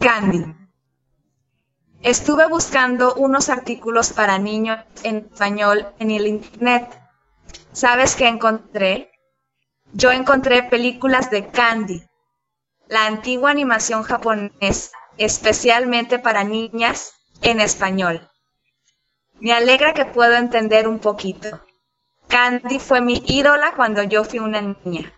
Candy. Estuve buscando unos artículos para niños en español en el internet. ¿Sabes qué encontré? Yo encontré películas de Candy, la antigua animación japonesa, especialmente para niñas en español. Me alegra que puedo entender un poquito. Candy fue mi ídola cuando yo fui una niña.